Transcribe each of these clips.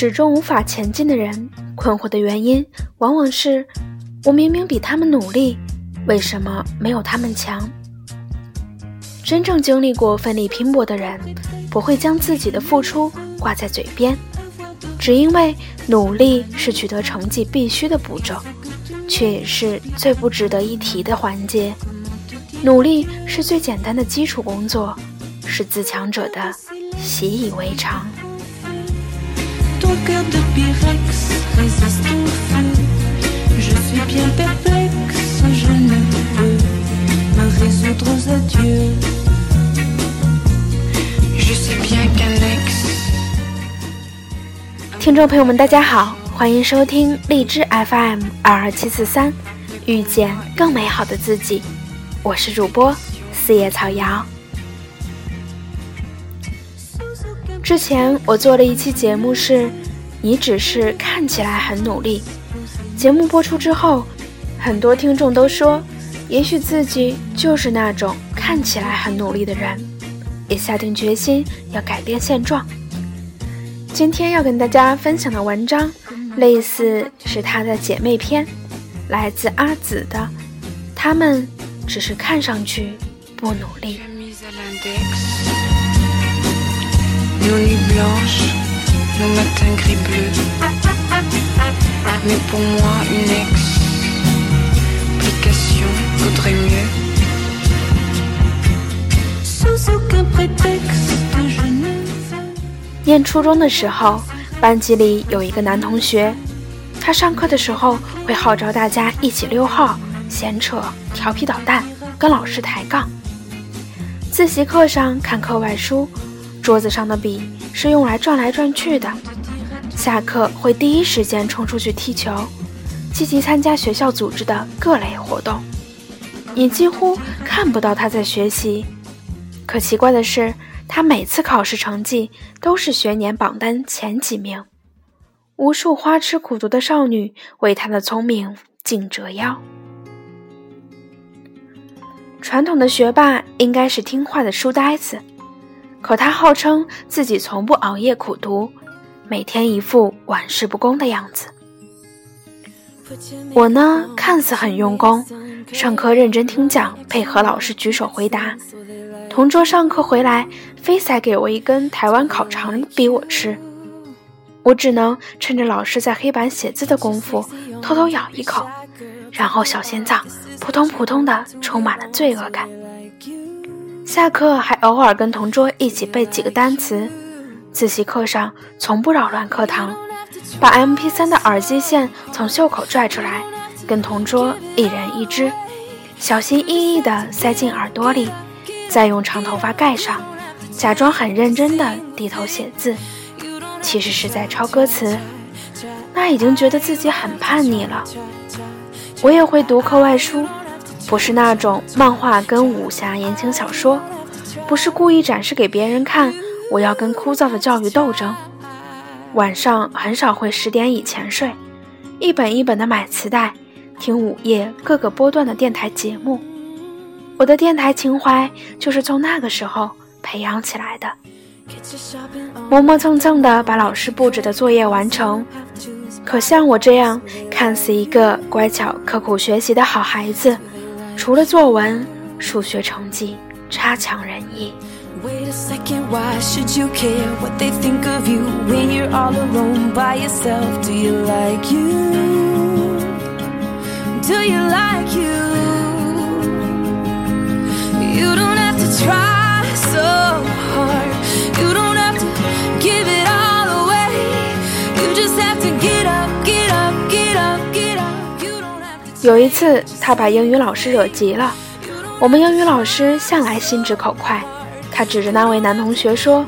始终无法前进的人，困惑的原因往往是：我明明比他们努力，为什么没有他们强？真正经历过奋力拼搏的人，不会将自己的付出挂在嘴边，只因为努力是取得成绩必须的步骤，却也是最不值得一提的环节。努力是最简单的基础工作，是自强者的习以为常。听众朋友们，大家好，欢迎收听荔枝 FM 二二七四三，遇见更美好的自己。我是主播四叶草瑶。之前我做了一期节目，是你只是看起来很努力。节目播出之后，很多听众都说，也许自己就是那种看起来很努力的人，也下定决心要改变现状。今天要跟大家分享的文章，类似是他的姐妹篇，来自阿紫的，他们。只是看上去不努力。念初中的时候，班级里有一个男同学，他上课的时候会号召大家一起溜号。闲扯、调皮捣蛋，跟老师抬杠。自习课上看课外书，桌子上的笔是用来转来转去的。下课会第一时间冲出去踢球，积极参加学校组织的各类活动。你几乎看不到他在学习。可奇怪的是，他每次考试成绩都是学年榜单前几名。无数花痴苦读的少女为他的聪明尽折腰。传统的学霸应该是听话的书呆子，可他号称自己从不熬夜苦读，每天一副玩世不恭的样子。我呢，看似很用功，上课认真听讲，配合老师举手回答。同桌上课回来，非塞给我一根台湾烤肠逼我吃，我只能趁着老师在黑板写字的功夫，偷偷咬一口。然后小心脏扑通扑通的，充满了罪恶感。下课还偶尔跟同桌一起背几个单词。自习课上从不扰乱课堂，把 MP3 的耳机线从袖口拽出来，跟同桌一人一只，小心翼翼地塞进耳朵里，再用长头发盖上，假装很认真地低头写字，其实是在抄歌词。那已经觉得自己很叛逆了。我也会读课外书，不是那种漫画跟武侠言情小说，不是故意展示给别人看。我要跟枯燥的教育斗争。晚上很少会十点以前睡，一本一本的买磁带，听午夜各个波段的电台节目。我的电台情怀就是从那个时候培养起来的。磨磨蹭蹭的把老师布置的作业完成。可像我这样看似一个乖巧刻苦学习的好孩子，除了作文、数学成绩差强人意。有一次，他把英语老师惹急了。我们英语老师向来心直口快，他指着那位男同学说：“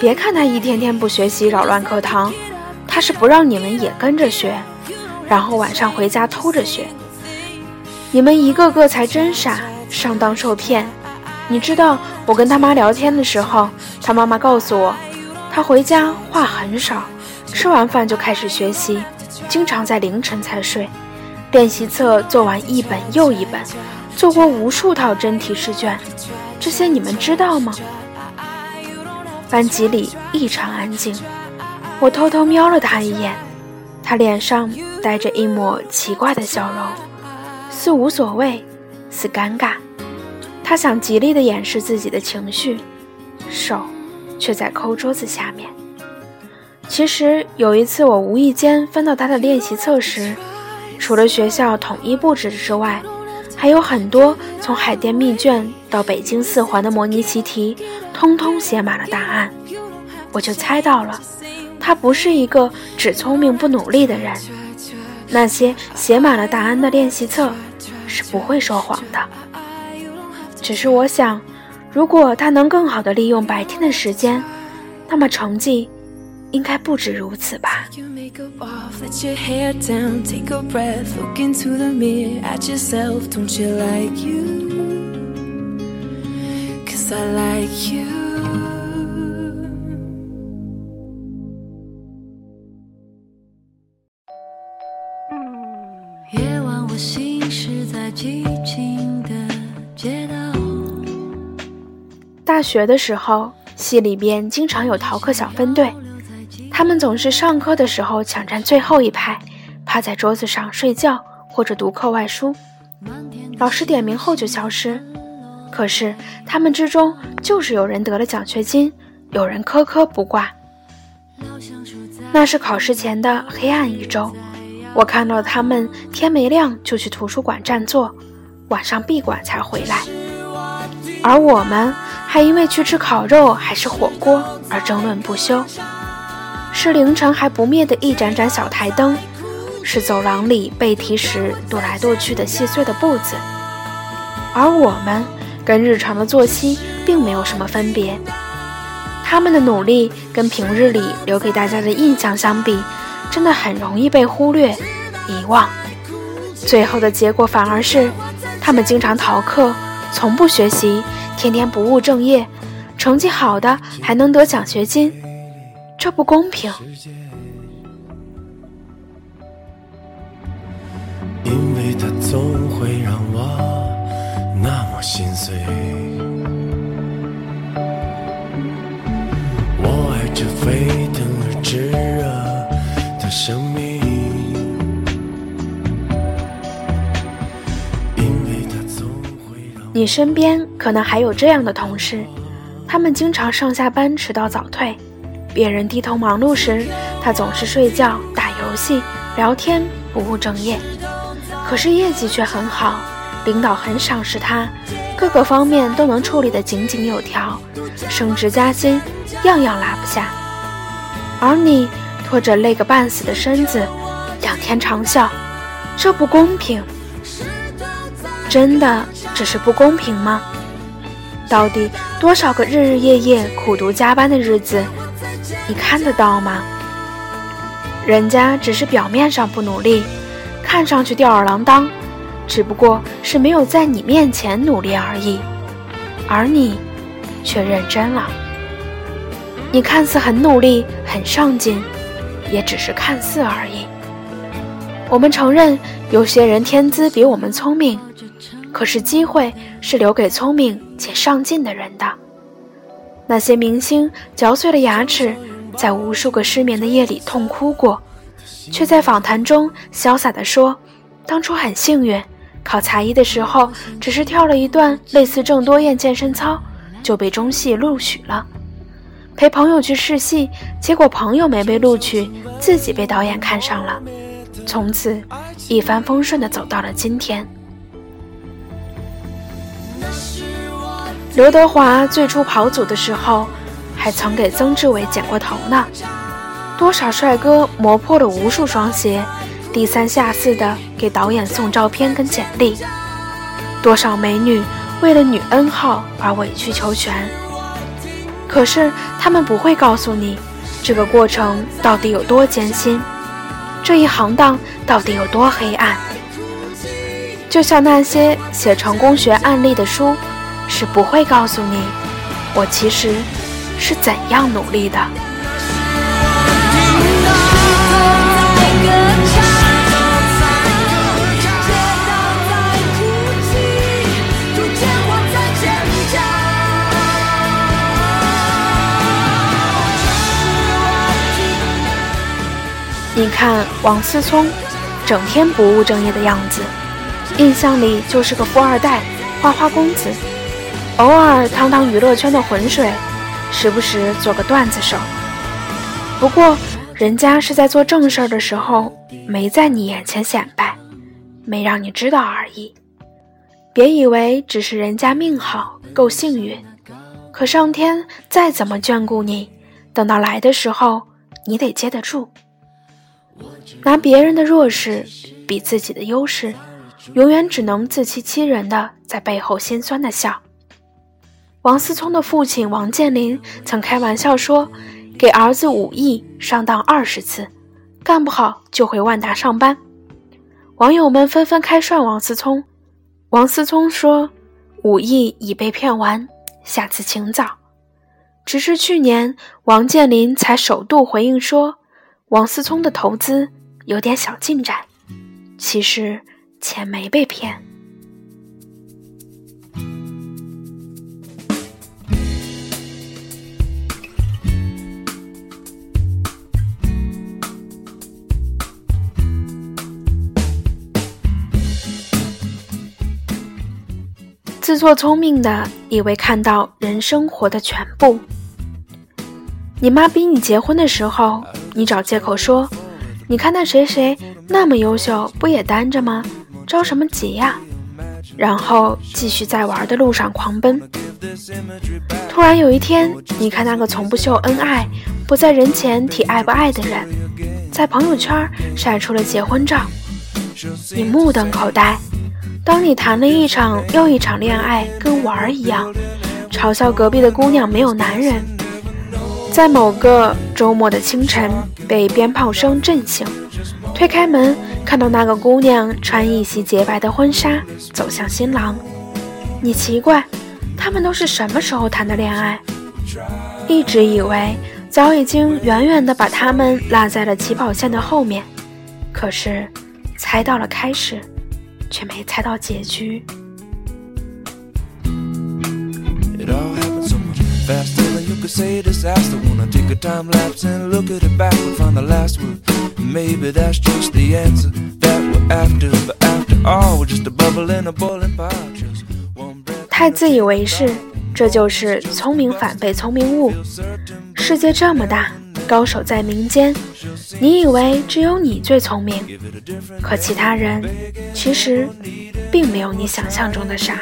别看他一天天不学习，扰乱课堂，他是不让你们也跟着学，然后晚上回家偷着学。你们一个个才真傻，上当受骗。你知道，我跟他妈聊天的时候，他妈妈告诉我，他回家话很少，吃完饭就开始学习，经常在凌晨才睡。”练习册做完一本又一本，做过无数套真题试卷，这些你们知道吗？班级里异常安静，我偷偷瞄了他一眼，他脸上带着一抹奇怪的笑容，似无所谓，似尴尬。他想极力地掩饰自己的情绪，手却在抠桌子下面。其实有一次，我无意间翻到他的练习册时，除了学校统一布置之外，还有很多从海淀密卷到北京四环的模拟习题，通通写满了答案。我就猜到了，他不是一个只聪明不努力的人。那些写满了答案的练习册是不会说谎的。只是我想，如果他能更好的利用白天的时间，那么成绩。应该不止如此吧。夜晚，我行驶在寂静的街道。大学的时候，系里边经常有逃课小分队。他们总是上课的时候抢占最后一排，趴在桌子上睡觉或者读课外书。老师点名后就消失。可是他们之中就是有人得了奖学金，有人科科不挂。那是考试前的黑暗一周，我看到他们天没亮就去图书馆占座，晚上闭馆才回来。而我们还因为去吃烤肉还是火锅而争论不休。是凌晨还不灭的一盏盏小台灯，是走廊里背题时踱来踱去的细碎的步子，而我们跟日常的作息并没有什么分别。他们的努力跟平日里留给大家的印象相比，真的很容易被忽略、遗忘。最后的结果反而是，他们经常逃课，从不学习，天天不务正业，成绩好的还能得奖学金。这不公平。因为它总会让我那么心碎。我爱这沸腾而炙热的生命。因为它总会让你身边可能还有这样的同事，他们经常上下班迟到早退。别人低头忙碌时，他总是睡觉、打游戏、聊天，不务正业。可是业绩却很好，领导很赏识他，各个方面都能处理得井井有条，升职加薪，样样拿不下。而你拖着累个半死的身子，仰天长啸，这不公平。真的只是不公平吗？到底多少个日日夜夜苦读加班的日子？你看得到吗？人家只是表面上不努力，看上去吊儿郎当，只不过是没有在你面前努力而已，而你却认真了。你看似很努力、很上进，也只是看似而已。我们承认有些人天资比我们聪明，可是机会是留给聪明且上进的人的。那些明星嚼碎了牙齿。在无数个失眠的夜里痛哭过，却在访谈中潇洒地说：“当初很幸运，考才艺的时候只是跳了一段类似郑多燕健身操，就被中戏录取了。陪朋友去试戏，结果朋友没被录取，自己被导演看上了，从此一帆风顺地走到了今天。”刘德华最初跑组的时候。还曾给曾志伟剪过头呢，多少帅哥磨破了无数双鞋，低三下四的给导演送照片跟简历，多少美女为了女 N 号而委曲求全。可是他们不会告诉你，这个过程到底有多艰辛，这一行当到底有多黑暗。就像那些写成功学案例的书，是不会告诉你，我其实。是怎样努力的？你看王思聪，整天不务正业的样子，印象里就是个富二代、花花公子，偶尔趟趟娱乐圈的浑水，时不时做个段子手。不过，人家是在做正事儿的时候，没在你眼前显摆，没让你知道而已。别以为只是人家命好，够幸运，可上天再怎么眷顾你，等到来的时候，你得接得住。拿别人的弱势比自己的优势，永远只能自欺欺人的在背后心酸的笑。王思聪的父亲王健林曾开玩笑说：“给儿子五亿上当二十次，干不好就回万达上班。”网友们纷纷开涮王思聪。王思聪说：“五亿已被骗完，下次请早。”直至去年，王健林才首度回应说。王思聪的投资有点小进展，其实钱没被骗。自作聪明的以为看到人生活的全部。你妈逼你结婚的时候。你找借口说，你看那谁谁那么优秀，不也单着吗？着什么急呀？然后继续在玩的路上狂奔。突然有一天，你看那个从不秀恩爱、不在人前提爱不爱的人，在朋友圈晒出了结婚照，你目瞪口呆。当你谈了一场又一场恋爱，跟玩儿一样，嘲笑隔壁的姑娘没有男人。在某个周末的清晨，被鞭炮声震醒，推开门，看到那个姑娘穿一袭洁白的婚纱走向新郎。你奇怪，他们都是什么时候谈的恋爱？一直以为早已经远远地把他们落在了起跑线的后面，可是猜到了开始，却没猜到结局。太自以为是，这就是聪明反被聪明误。世界这么大。高手在民间。你以为只有你最聪明可其他人其实并没有你想象中的傻。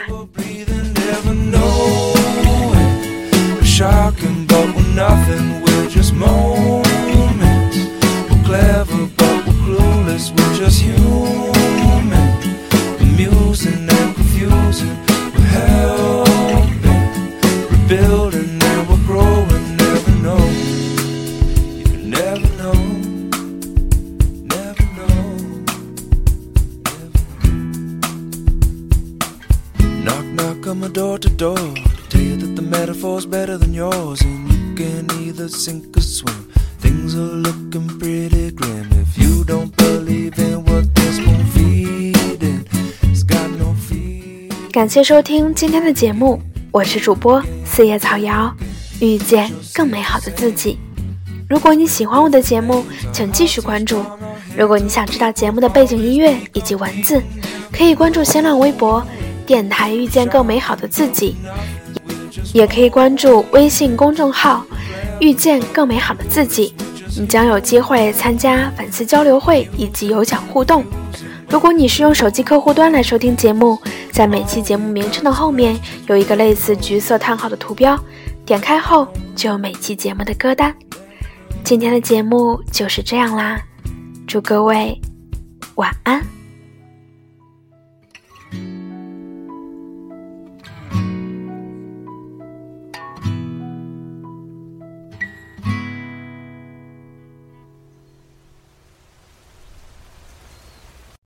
感谢收听今天的节目，我是主播四叶草瑶，遇见更美好的自己。如果你喜欢我的节目，请继续关注。如果你想知道节目的背景音乐以及文字，可以关注新浪微博“电台遇见更美好的自己”。也可以关注微信公众号“遇见更美好的自己”，你将有机会参加粉丝交流会以及有奖互动。如果你是用手机客户端来收听节目，在每期节目名称的后面有一个类似橘色叹号的图标，点开后就有每期节目的歌单。今天的节目就是这样啦，祝各位晚安。